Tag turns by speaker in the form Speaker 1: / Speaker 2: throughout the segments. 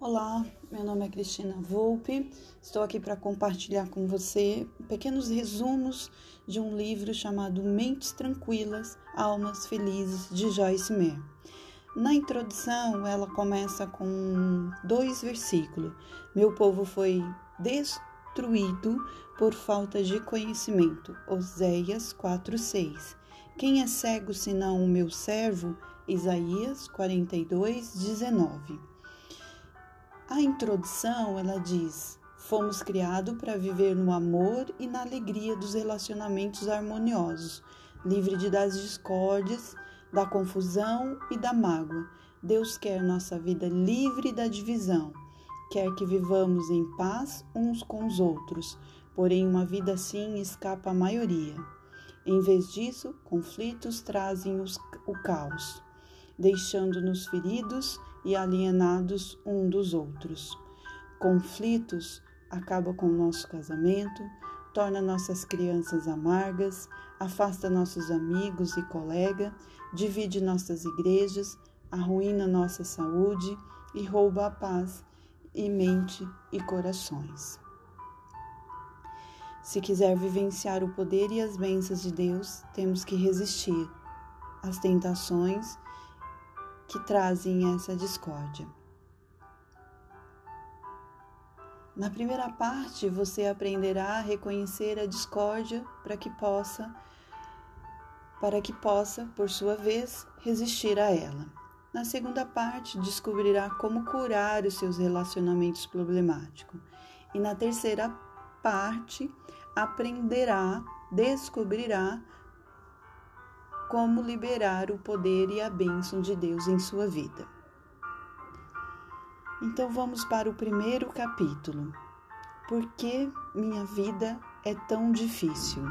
Speaker 1: Olá, meu nome é Cristina Volpe. Estou aqui para compartilhar com você pequenos resumos de um livro chamado Mentes Tranquilas, Almas Felizes, de Joyce Meyer. Na introdução, ela começa com dois versículos. Meu povo foi destruído por falta de conhecimento. Oséias 4:6. Quem é cego senão o meu servo? Isaías 42:19. A introdução, ela diz: Fomos criados para viver no amor e na alegria dos relacionamentos harmoniosos, livre de das discórdias, da confusão e da mágoa. Deus quer nossa vida livre da divisão, quer que vivamos em paz uns com os outros, porém uma vida assim escapa à maioria. Em vez disso, conflitos trazem os, o caos deixando-nos feridos e alienados um dos outros. Conflitos acaba com o nosso casamento, torna nossas crianças amargas, afasta nossos amigos e colegas, divide nossas igrejas, arruína nossa saúde e rouba a paz e mente e corações. Se quiser vivenciar o poder e as bênçãos de Deus, temos que resistir às tentações que trazem essa discórdia. Na primeira parte, você aprenderá a reconhecer a discórdia para que possa para que possa, por sua vez, resistir a ela. Na segunda parte, descobrirá como curar os seus relacionamentos problemáticos. E na terceira parte, aprenderá, descobrirá como liberar o poder e a bênção de Deus em sua vida. Então vamos para o primeiro capítulo. Por que minha vida é tão difícil?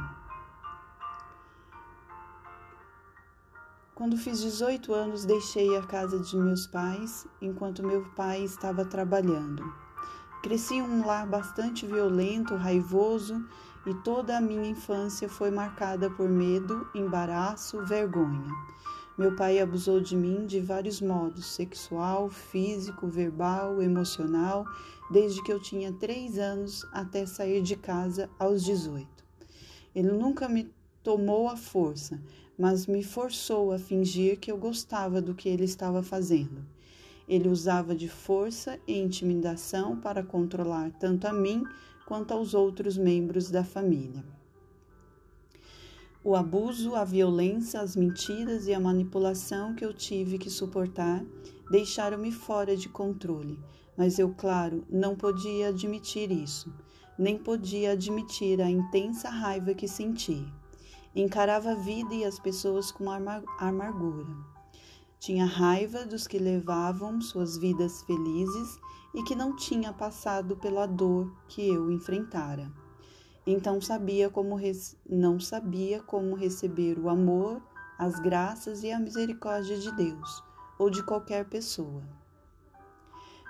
Speaker 1: Quando fiz 18 anos, deixei a casa de meus pais enquanto meu pai estava trabalhando. Cresci em um lar bastante violento, raivoso e toda a minha infância foi marcada por medo, embaraço, vergonha. Meu pai abusou de mim de vários modos: sexual, físico, verbal, emocional, desde que eu tinha três anos até sair de casa aos 18. Ele nunca me tomou à força, mas me forçou a fingir que eu gostava do que ele estava fazendo. Ele usava de força e intimidação para controlar tanto a mim quanto aos outros membros da família. O abuso, a violência, as mentiras e a manipulação que eu tive que suportar deixaram-me fora de controle, mas eu, claro, não podia admitir isso, nem podia admitir a intensa raiva que senti. Encarava a vida e as pessoas com amargura. Tinha raiva dos que levavam suas vidas felizes e que não tinha passado pela dor que eu enfrentara. Então sabia como não sabia como receber o amor, as graças e a misericórdia de Deus ou de qualquer pessoa.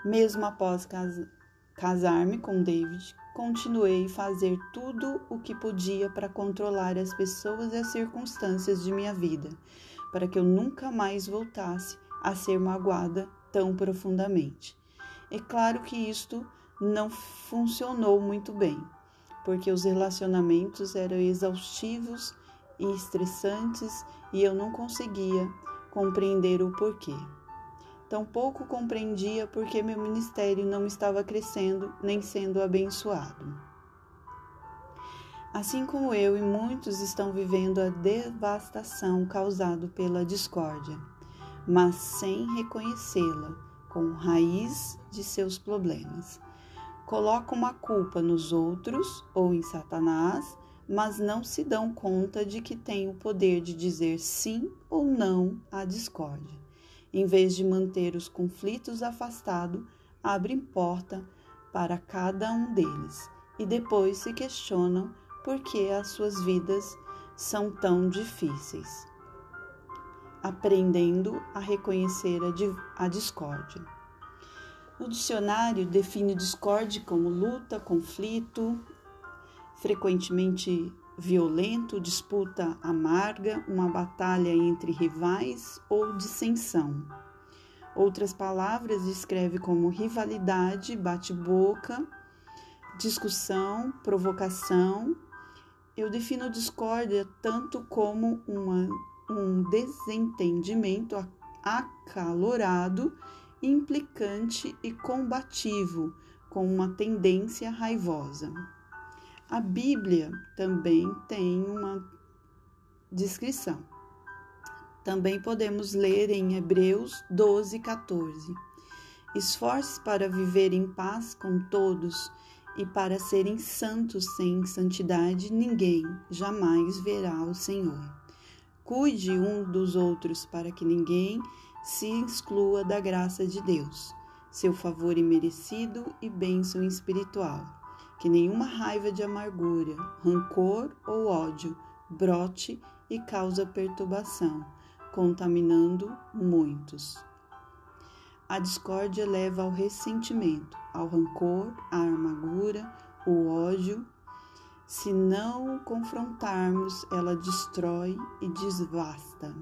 Speaker 1: Mesmo após cas casar-me com David, continuei a fazer tudo o que podia para controlar as pessoas e as circunstâncias de minha vida, para que eu nunca mais voltasse a ser magoada tão profundamente. É claro que isto não funcionou muito bem, porque os relacionamentos eram exaustivos e estressantes e eu não conseguia compreender o porquê. Tampouco compreendia porque meu ministério não estava crescendo nem sendo abençoado. Assim como eu e muitos estão vivendo a devastação causada pela discórdia, mas sem reconhecê-la com raiz de seus problemas. Colocam a culpa nos outros ou em Satanás, mas não se dão conta de que têm o poder de dizer sim ou não à discórdia. Em vez de manter os conflitos afastados, abrem porta para cada um deles e depois se questionam por que as suas vidas são tão difíceis aprendendo a reconhecer a, discórdia. O dicionário define discórdia como luta, conflito, frequentemente violento, disputa amarga, uma batalha entre rivais ou dissensão. Outras palavras descreve como rivalidade, bate-boca, discussão, provocação. Eu defino discórdia tanto como uma, um desentendimento acalorado, implicante e combativo, com uma tendência raivosa. A Bíblia também tem uma descrição. Também podemos ler em Hebreus 12, 14. Esforce para viver em paz com todos e para serem santos sem santidade, ninguém jamais verá o Senhor. Cuide um dos outros para que ninguém se exclua da graça de Deus, seu favor imerecido e bênção espiritual. Que nenhuma raiva de amargura, rancor ou ódio brote e cause perturbação, contaminando muitos. A discórdia leva ao ressentimento, ao rancor, à amargura, o ódio. Se não confrontarmos, ela destrói e desvasta,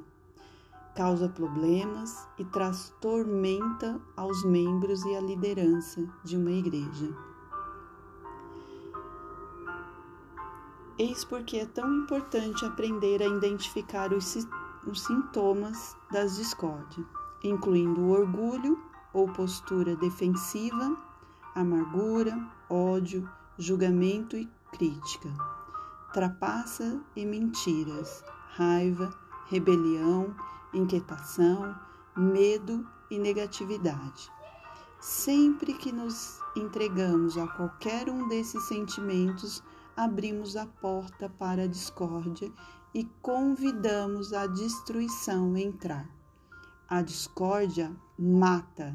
Speaker 1: causa problemas e traz tormenta aos membros e à liderança de uma igreja. Eis porque é tão importante aprender a identificar os, os sintomas das discórdias, incluindo o orgulho ou postura defensiva, amargura, ódio, julgamento e crítica, trapaça e mentiras, raiva, rebelião, inquietação, medo e negatividade. Sempre que nos entregamos a qualquer um desses sentimentos, abrimos a porta para a discórdia e convidamos a destruição entrar. A discórdia mata,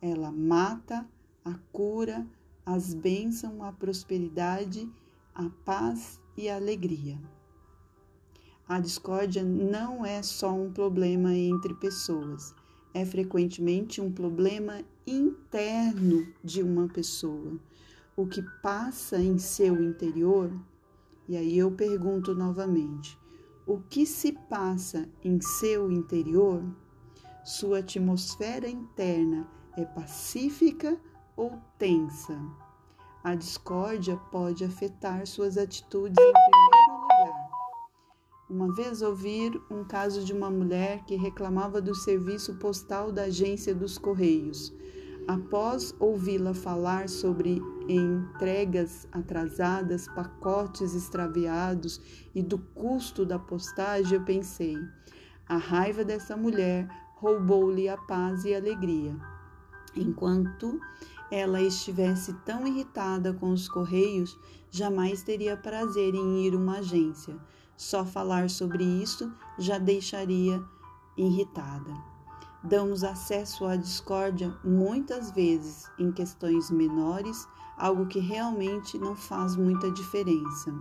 Speaker 1: ela mata a cura, as bênçãos, a prosperidade, a paz e a alegria. A discórdia não é só um problema entre pessoas, é frequentemente um problema interno de uma pessoa o que passa em seu interior, e aí eu pergunto novamente: o que se passa em seu interior? Sua atmosfera interna é pacífica ou tensa? A discórdia pode afetar suas atitudes em primeiro lugar. Uma vez ouvi um caso de uma mulher que reclamava do serviço postal da agência dos Correios. Após ouvi-la falar sobre entregas atrasadas, pacotes extraviados e do custo da postagem, eu pensei: a raiva dessa mulher roubou-lhe a paz e a alegria. Enquanto ela estivesse tão irritada com os correios, jamais teria prazer em ir uma agência. Só falar sobre isso já deixaria irritada damos acesso à discórdia muitas vezes em questões menores, algo que realmente não faz muita diferença.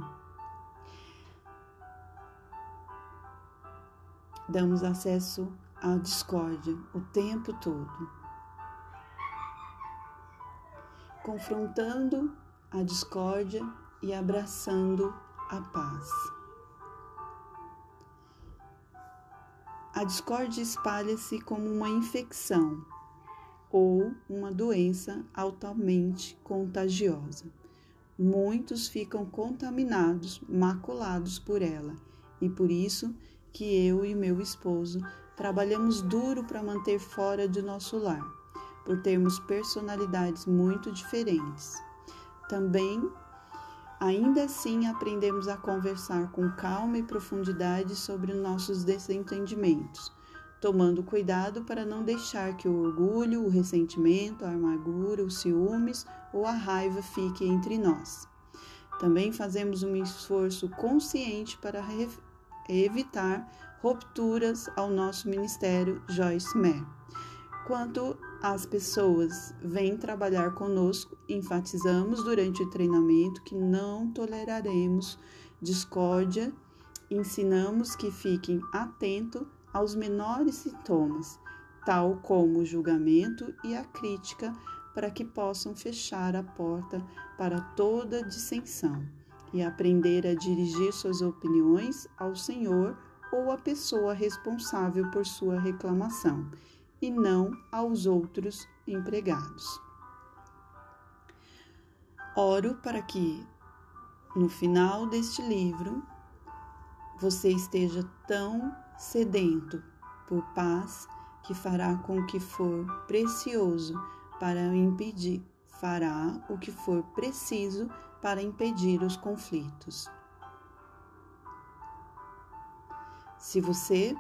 Speaker 1: Damos acesso à discórdia o tempo todo, confrontando a discórdia e abraçando a paz. A discórdia espalha-se como uma infecção ou uma doença altamente contagiosa. Muitos ficam contaminados, maculados por ela, e por isso que eu e meu esposo trabalhamos duro para manter fora de nosso lar, por termos personalidades muito diferentes. Também Ainda assim, aprendemos a conversar com calma e profundidade sobre nossos desentendimentos, tomando cuidado para não deixar que o orgulho, o ressentimento, a amargura, os ciúmes ou a raiva fiquem entre nós. Também fazemos um esforço consciente para evitar rupturas ao nosso ministério Joyce Meyer. Quanto as pessoas vêm trabalhar conosco, enfatizamos durante o treinamento que não toleraremos discórdia, ensinamos que fiquem atentos aos menores sintomas, tal como o julgamento e a crítica, para que possam fechar a porta para toda dissensão e aprender a dirigir suas opiniões ao Senhor ou à pessoa responsável por sua reclamação e não aos outros empregados. Oro para que no final deste livro você esteja tão sedento por paz que fará com que for precioso para impedir, fará o que for preciso para impedir os conflitos. Se você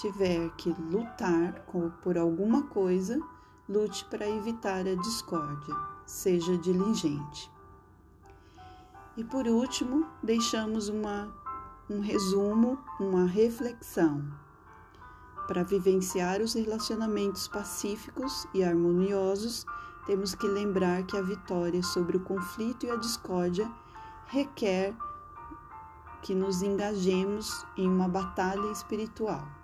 Speaker 1: tiver que lutar por alguma coisa, lute para evitar a discórdia, seja diligente. E por último, deixamos uma, um resumo, uma reflexão. Para vivenciar os relacionamentos pacíficos e harmoniosos, temos que lembrar que a vitória sobre o conflito e a discórdia requer que nos engajemos em uma batalha espiritual.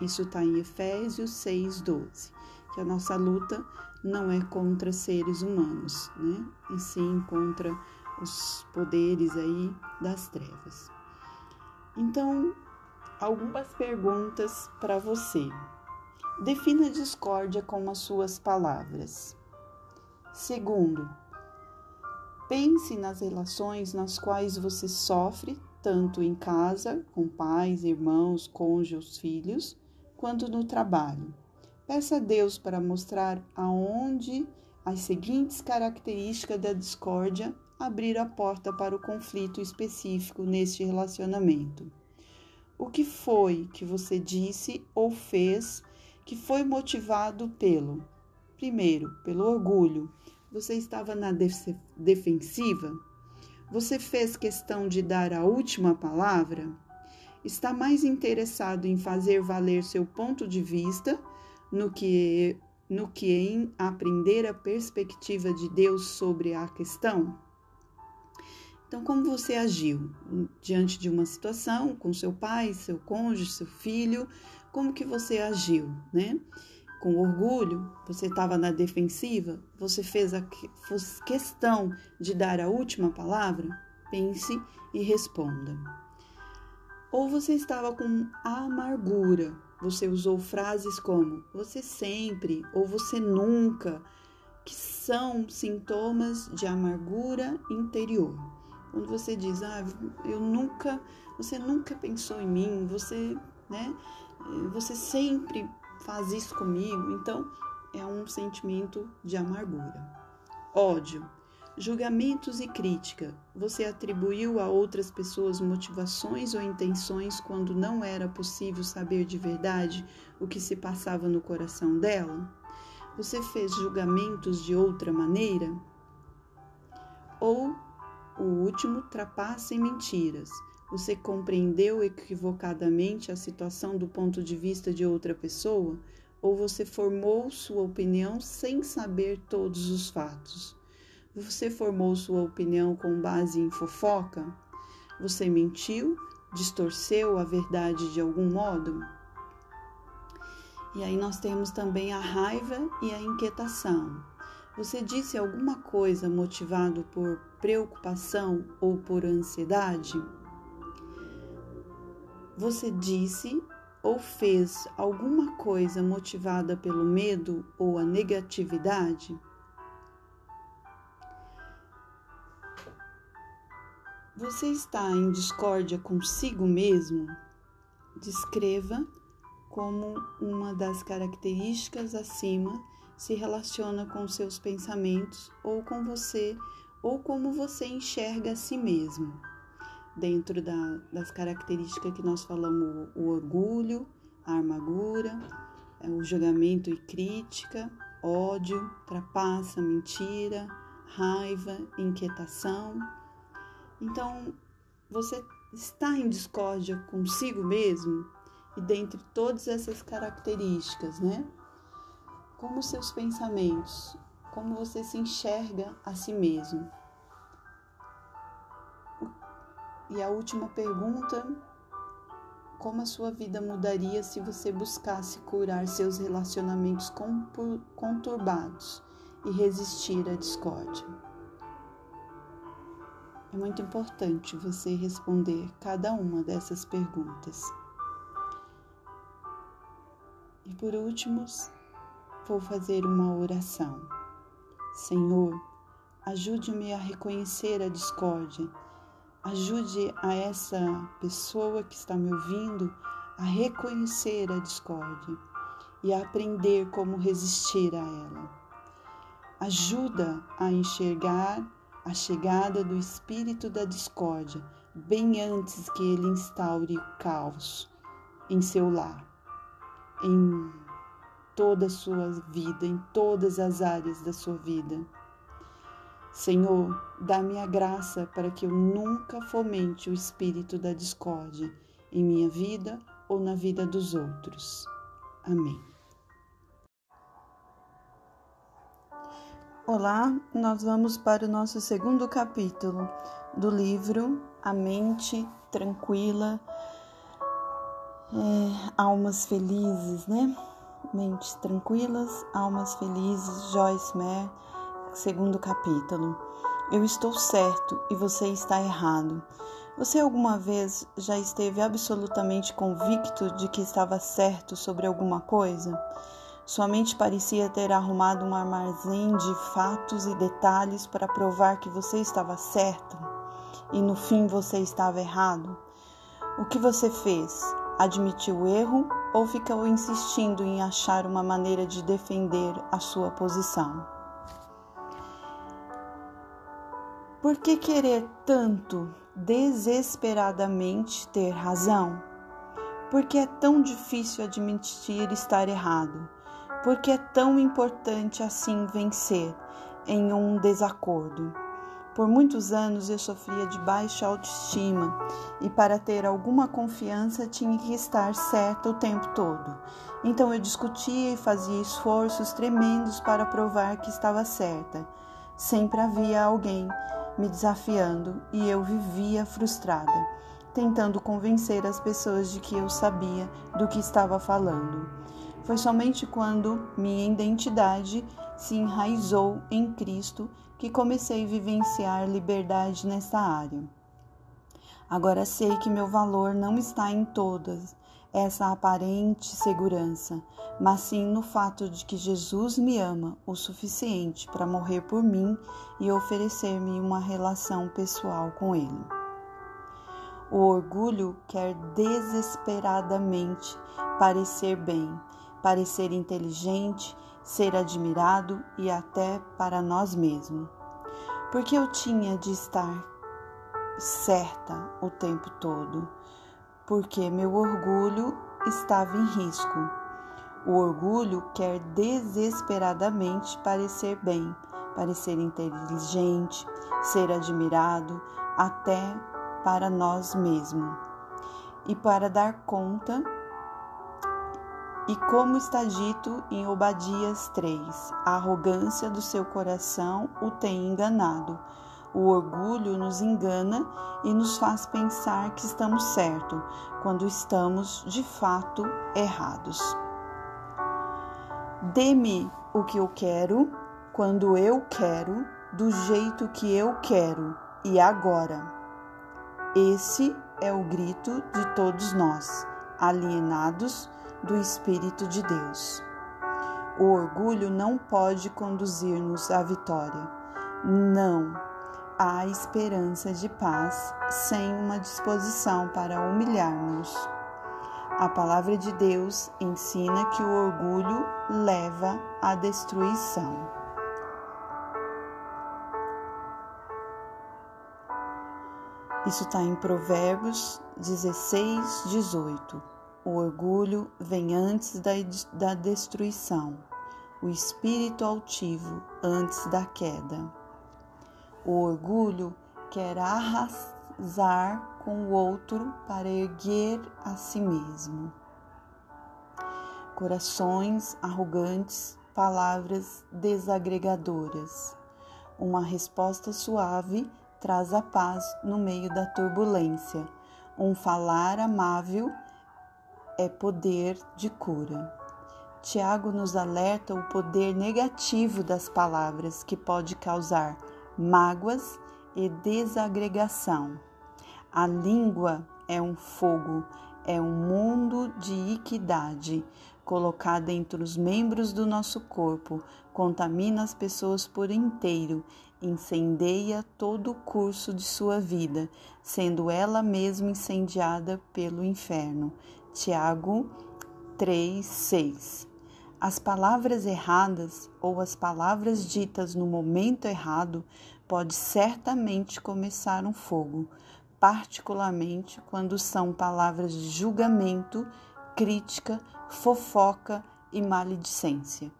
Speaker 1: Isso está em Efésios 6,12, que a nossa luta não é contra seres humanos, né? E sim contra os poderes aí das trevas. Então, algumas perguntas para você. Defina discórdia com as suas palavras. Segundo, pense nas relações nas quais você sofre, tanto em casa, com pais, irmãos, cônjuges, filhos, quanto no trabalho. Peça a Deus para mostrar aonde as seguintes características da discórdia abrir a porta para o conflito específico neste relacionamento. O que foi que você disse ou fez que foi motivado pelo? Primeiro, pelo orgulho. Você estava na defensiva? Você fez questão de dar a última palavra? Está mais interessado em fazer valer seu ponto de vista no que, no que em aprender a perspectiva de Deus sobre a questão? Então, como você agiu diante de uma situação com seu pai, seu cônjuge, seu filho? Como que você agiu, né? Com orgulho, você estava na defensiva? Você fez a questão de dar a última palavra? Pense e responda. Ou você estava com amargura? Você usou frases como você sempre ou você nunca, que são sintomas de amargura interior. Quando você diz, ah, eu nunca, você nunca pensou em mim, você, né, você sempre faz isso comigo, então é um sentimento de amargura. Ódio, julgamentos e crítica. Você atribuiu a outras pessoas motivações ou intenções quando não era possível saber de verdade o que se passava no coração dela? Você fez julgamentos de outra maneira? Ou o último trapassa em mentiras. Você compreendeu equivocadamente a situação do ponto de vista de outra pessoa? Ou você formou sua opinião sem saber todos os fatos? Você formou sua opinião com base em fofoca? Você mentiu? Distorceu a verdade de algum modo? E aí nós temos também a raiva e a inquietação. Você disse alguma coisa motivado por preocupação ou por ansiedade? Você disse ou fez alguma coisa motivada pelo medo ou a negatividade? Você está em discórdia consigo mesmo? Descreva como uma das características acima se relaciona com seus pensamentos ou com você ou como você enxerga a si mesmo. Dentro da, das características que nós falamos, o orgulho, a amargura, é, o julgamento e crítica, ódio, trapaça, mentira, raiva, inquietação. Então, você está em discórdia consigo mesmo e dentre todas essas características, né? como seus pensamentos, como você se enxerga a si mesmo. E a última pergunta: como a sua vida mudaria se você buscasse curar seus relacionamentos conturbados e resistir à discórdia? É muito importante você responder cada uma dessas perguntas. E por último, vou fazer uma oração. Senhor, ajude-me a reconhecer a discórdia. Ajude a essa pessoa que está me ouvindo a reconhecer a discórdia e a aprender como resistir a ela. Ajuda a enxergar a chegada do espírito da discórdia bem antes que ele instaure o caos em seu lar, em toda a sua vida, em todas as áreas da sua vida. Senhor, dá-me a graça para que eu nunca fomente o espírito da discórdia em minha vida ou na vida dos outros. Amém. Olá, nós vamos para o nosso segundo capítulo do livro A Mente Tranquila, é, Almas Felizes, né? Mentes Tranquilas, Almas Felizes, Joyce Meyer, segundo capítulo. Eu estou certo e você está errado. Você alguma vez já esteve absolutamente convicto de que estava certo sobre alguma coisa? Sua mente parecia ter arrumado um armazém de fatos e detalhes para provar que você estava certo e no fim você estava errado. O que você fez? Admitiu o erro ou ficou insistindo em achar uma maneira de defender a sua posição? Por que querer tanto desesperadamente ter razão? Por que é tão difícil admitir estar errado? Porque é tão importante assim vencer em um desacordo. Por muitos anos eu sofria de baixa autoestima e para ter alguma confiança tinha que estar certa o tempo todo. Então eu discutia e fazia esforços tremendos para provar que estava certa. Sempre havia alguém me desafiando e eu vivia frustrada, tentando convencer as pessoas de que eu sabia do que estava falando. Foi somente quando minha identidade se enraizou em Cristo que comecei a vivenciar liberdade nessa área. Agora sei que meu valor não está em todas essa aparente segurança, mas sim no fato de que Jesus me ama o suficiente para morrer por mim e oferecer-me uma relação pessoal com Ele. O orgulho quer desesperadamente parecer bem parecer inteligente, ser admirado e até para nós mesmos. Porque eu tinha de estar certa o tempo todo, porque meu orgulho estava em risco. O orgulho quer desesperadamente parecer bem, parecer inteligente, ser admirado, até para nós mesmos. E para dar conta e como está dito em Obadias 3, a arrogância do seu coração o tem enganado. O orgulho nos engana e nos faz pensar que estamos certos, quando estamos de fato errados. Dê-me o que eu quero, quando eu quero, do jeito que eu quero e agora. Esse é o grito de todos nós, alienados do Espírito de Deus. O orgulho não pode conduzir-nos à vitória. Não há esperança de paz sem uma disposição para humilhar-nos. A palavra de Deus ensina que o orgulho leva à destruição. Isso está em Provérbios 16, 18. O orgulho vem antes da, da destruição, o espírito altivo antes da queda. O orgulho quer arrasar com o outro para erguer a si mesmo. Corações arrogantes, palavras desagregadoras. Uma resposta suave traz a paz no meio da turbulência. Um falar amável é poder de cura. Tiago nos alerta o poder negativo das palavras que pode causar mágoas e desagregação. A língua é um fogo, é um mundo de equidade. colocada entre os membros do nosso corpo, contamina as pessoas por inteiro, incendeia todo o curso de sua vida, sendo ela mesma incendiada pelo inferno. Tiago 3, 6. As palavras erradas ou as palavras ditas no momento errado pode certamente começar um fogo, particularmente quando são palavras de julgamento, crítica, fofoca e maledicência.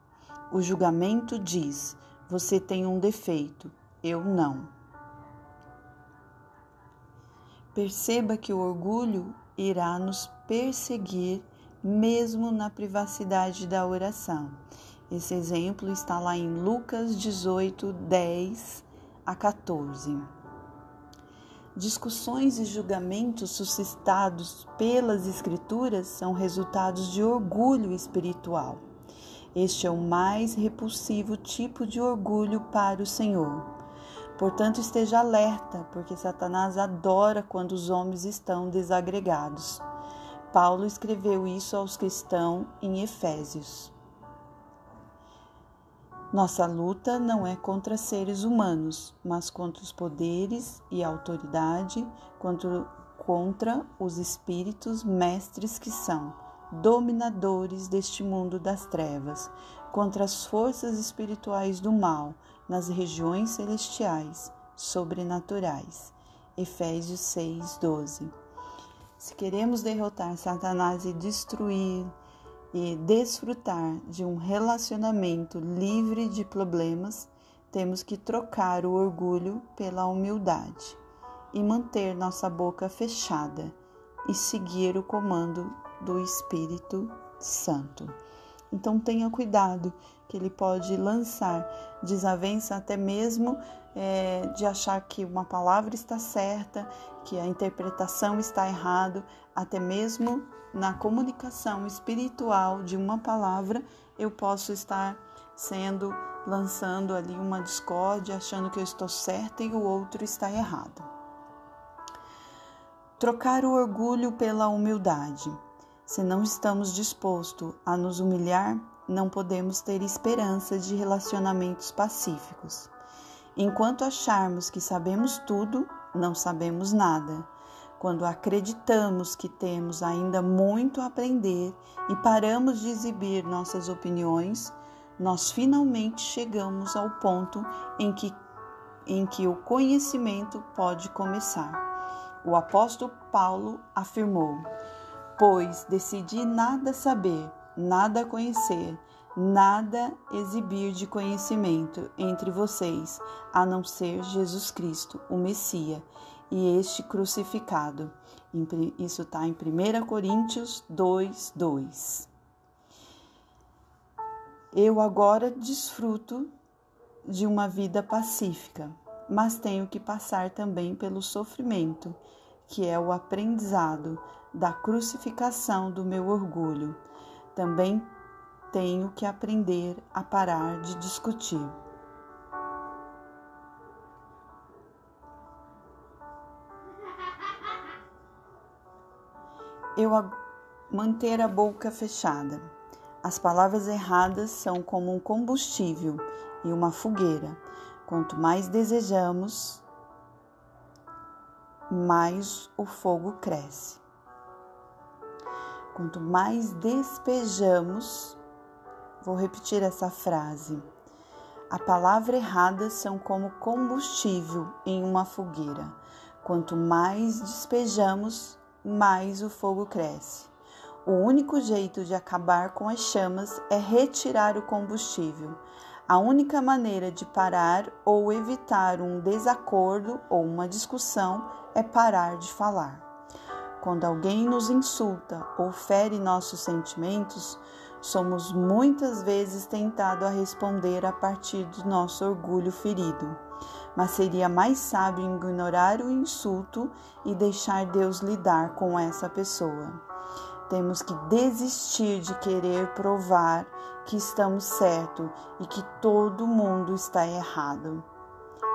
Speaker 1: O julgamento diz: você tem um defeito, eu não. Perceba que o orgulho irá nos perseguir mesmo na privacidade da oração. Esse exemplo está lá em Lucas 18, 10 a 14. Discussões e julgamentos suscitados pelas Escrituras são resultados de orgulho espiritual. Este é o mais repulsivo tipo de orgulho para o Senhor. Portanto, esteja alerta, porque Satanás adora quando os homens estão desagregados. Paulo escreveu isso aos cristãos em Efésios. Nossa luta não é contra seres humanos, mas contra os poderes e autoridade, contra, contra os espíritos mestres que são dominadores deste mundo das trevas, contra as forças espirituais do mal nas regiões celestiais, sobrenaturais. Efésios 6, 12. Se queremos derrotar Satanás e destruir e desfrutar de um relacionamento livre de problemas, temos que trocar o orgulho pela humildade e manter nossa boca fechada e seguir o comando do Espírito Santo. Então tenha cuidado, que ele pode lançar desavença até mesmo é, de achar que uma palavra está certa, que a interpretação está errada, até mesmo na comunicação espiritual de uma palavra, eu posso estar sendo lançando ali uma discórdia, achando que eu estou certa e o outro está errado. Trocar o orgulho pela humildade. Se não estamos dispostos a nos humilhar, não podemos ter esperança de relacionamentos pacíficos. Enquanto acharmos que sabemos tudo, não sabemos nada. Quando acreditamos que temos ainda muito a aprender e paramos de exibir nossas opiniões, nós finalmente chegamos ao ponto em que, em que o conhecimento pode começar. O apóstolo Paulo afirmou: Pois decidi nada saber, nada conhecer, nada exibir de conhecimento entre vocês, a não ser Jesus Cristo, o Messias, e este crucificado. Isso está em 1 Coríntios 2, 2. Eu agora desfruto de uma vida pacífica, mas tenho que passar também pelo sofrimento, que é o aprendizado da crucificação do meu orgulho. Também tenho que aprender a parar de discutir. Eu manter a boca fechada. As palavras erradas são como um combustível e uma fogueira. Quanto mais desejamos, mais o fogo cresce. Quanto mais despejamos, vou repetir essa frase. A palavra errada são como combustível em uma fogueira. Quanto mais despejamos, mais o fogo cresce. O único jeito de acabar com as chamas é retirar o combustível. A única maneira de parar ou evitar um desacordo ou uma discussão é parar de falar. Quando alguém nos insulta ou fere nossos sentimentos, somos muitas vezes tentados a responder a partir do nosso orgulho ferido. Mas seria mais sábio ignorar o insulto e deixar Deus lidar com essa pessoa. Temos que desistir de querer provar que estamos certos e que todo mundo está errado.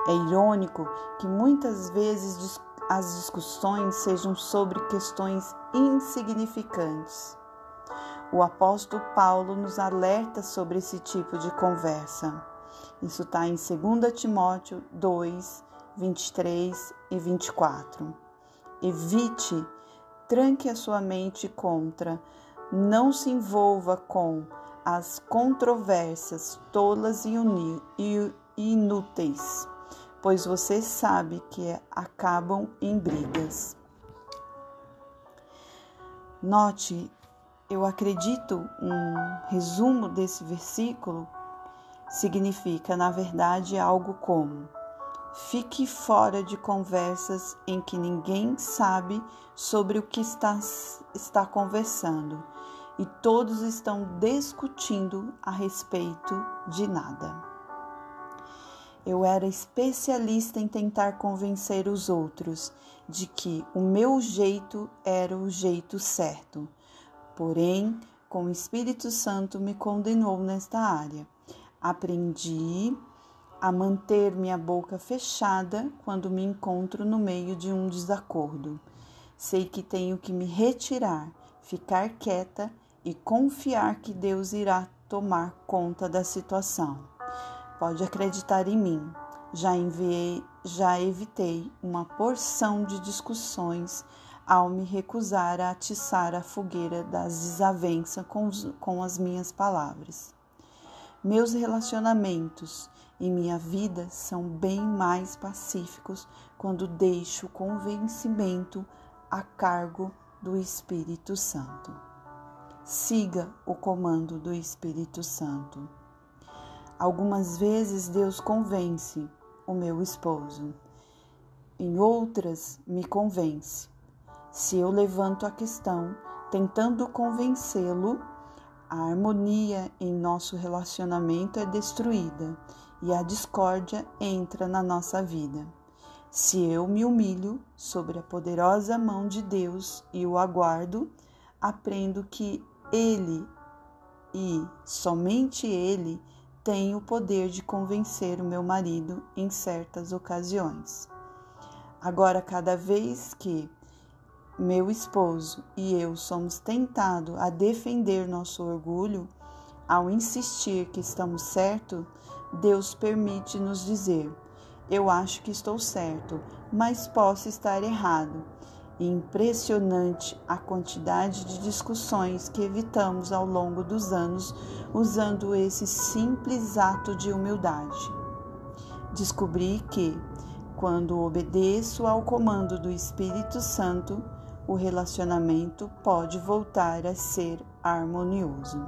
Speaker 1: É irônico que muitas vezes as discussões sejam sobre questões insignificantes. O apóstolo Paulo nos alerta sobre esse tipo de conversa. Isso está em 2 Timóteo 2, 23 e 24. Evite, tranque a sua mente contra, não se envolva com as controvérsias tolas e inúteis, pois você sabe que acabam em brigas. Note eu acredito, um resumo desse versículo significa, na verdade, algo como: fique fora de conversas em que ninguém sabe sobre o que está, está conversando e todos estão discutindo a respeito de nada. Eu era especialista em tentar convencer os outros de que o meu jeito era o jeito certo Porém, com o Espírito Santo me condenou nesta área. Aprendi a manter minha boca fechada quando me encontro no meio de um desacordo. Sei que tenho que me retirar, ficar quieta e confiar que Deus irá tomar conta da situação. Pode acreditar em mim. Já enviei, já evitei uma porção de discussões ao me recusar a atiçar a fogueira das desavenças com, com as minhas palavras. Meus relacionamentos e minha vida são bem mais pacíficos quando deixo o convencimento a cargo do Espírito Santo. Siga o comando do Espírito Santo. Algumas vezes Deus convence o meu esposo, em outras me convence se eu levanto a questão tentando convencê-lo, a harmonia em nosso relacionamento é destruída e a discórdia entra na nossa vida. Se eu me humilho sobre a poderosa mão de Deus e o aguardo, aprendo que Ele e somente Ele tem o poder de convencer o meu marido em certas ocasiões. Agora, cada vez que meu esposo e eu somos tentados a defender nosso orgulho, ao insistir que estamos certo, Deus permite nos dizer: Eu acho que estou certo, mas posso estar errado. Impressionante a quantidade de discussões que evitamos ao longo dos anos usando esse simples ato de humildade. Descobri que, quando obedeço ao comando do Espírito Santo, o relacionamento pode voltar a ser harmonioso.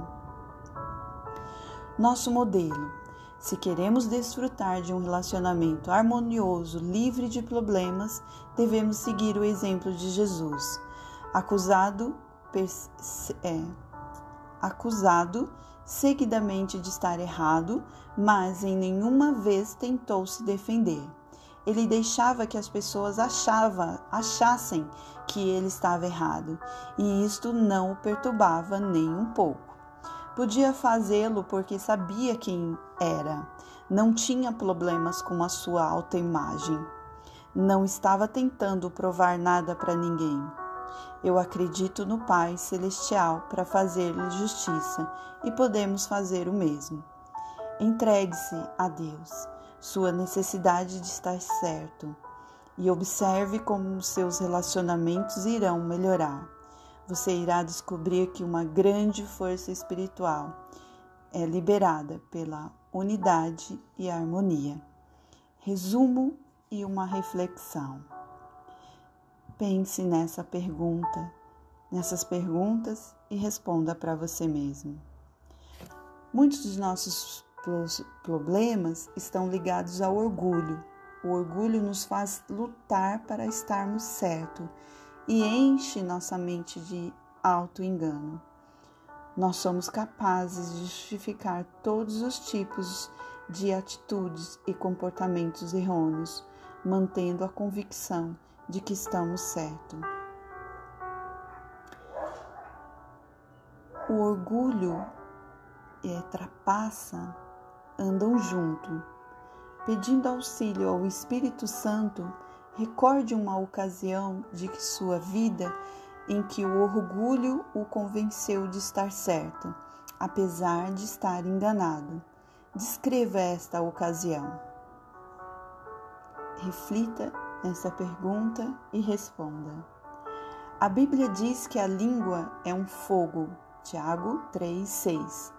Speaker 1: Nosso modelo. Se queremos desfrutar de um relacionamento harmonioso, livre de problemas, devemos seguir o exemplo de Jesus. Acusado, é, acusado seguidamente de estar errado, mas em nenhuma vez tentou se defender. Ele deixava que as pessoas achava, achassem que ele estava errado, e isto não o perturbava nem um pouco. Podia fazê-lo porque sabia quem era, não tinha problemas com a sua autoimagem, não estava tentando provar nada para ninguém. Eu acredito no Pai Celestial para fazer-lhe justiça e podemos fazer o mesmo. Entregue-se a Deus sua necessidade de estar certo e observe como seus relacionamentos irão melhorar. Você irá descobrir que uma grande força espiritual é liberada pela unidade e harmonia. Resumo e uma reflexão. Pense nessa pergunta, nessas perguntas e responda para você mesmo. Muitos dos nossos problemas estão ligados ao orgulho. O orgulho nos faz lutar para estarmos certo e enche nossa mente de auto-engano. Nós somos capazes de justificar todos os tipos de atitudes e comportamentos errôneos, mantendo a convicção de que estamos certos. O orgulho é, trapassa andam junto. Pedindo auxílio ao Espírito Santo, recorde uma ocasião de que sua vida em que o orgulho o convenceu de estar certo, apesar de estar enganado. Descreva esta ocasião. Reflita nessa pergunta e responda. A Bíblia diz que a língua é um fogo. Tiago 3:6.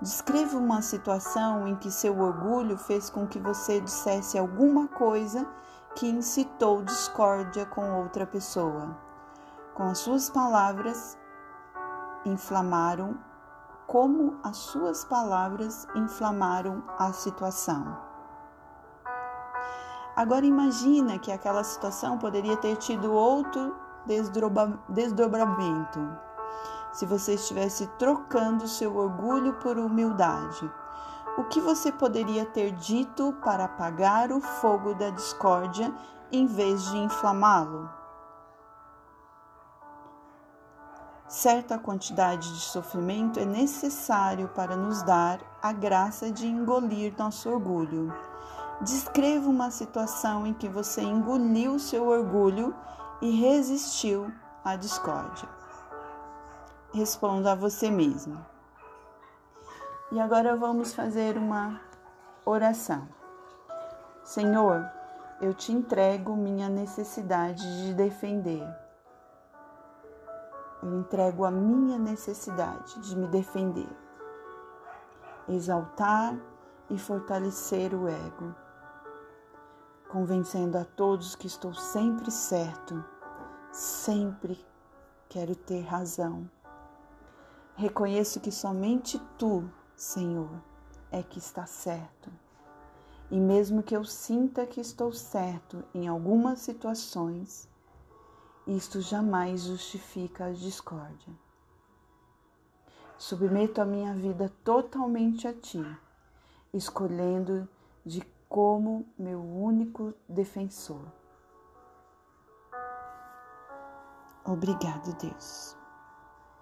Speaker 1: Descreva uma situação em que seu orgulho fez com que você dissesse alguma coisa que incitou discórdia com outra pessoa. Com as suas palavras inflamaram como as suas palavras inflamaram a situação. Agora imagina que aquela situação poderia ter tido outro desdobramento se você estivesse trocando seu orgulho por humildade? O que você poderia ter dito para apagar o fogo da discórdia em vez de inflamá-lo? Certa quantidade de sofrimento é necessário para nos dar a graça de engolir nosso orgulho. Descreva uma situação em que você engoliu seu orgulho e resistiu à discórdia responda a você mesmo. E agora vamos fazer uma oração. Senhor, eu te entrego minha necessidade de defender. Eu entrego a minha necessidade de me defender, exaltar e fortalecer o ego, convencendo a todos que estou sempre certo, sempre quero ter razão Reconheço que somente tu, Senhor, é que está certo. E mesmo que eu sinta que estou certo em algumas situações, isto jamais justifica a discórdia. Submeto a minha vida totalmente a ti, escolhendo de como meu único defensor. Obrigado, Deus.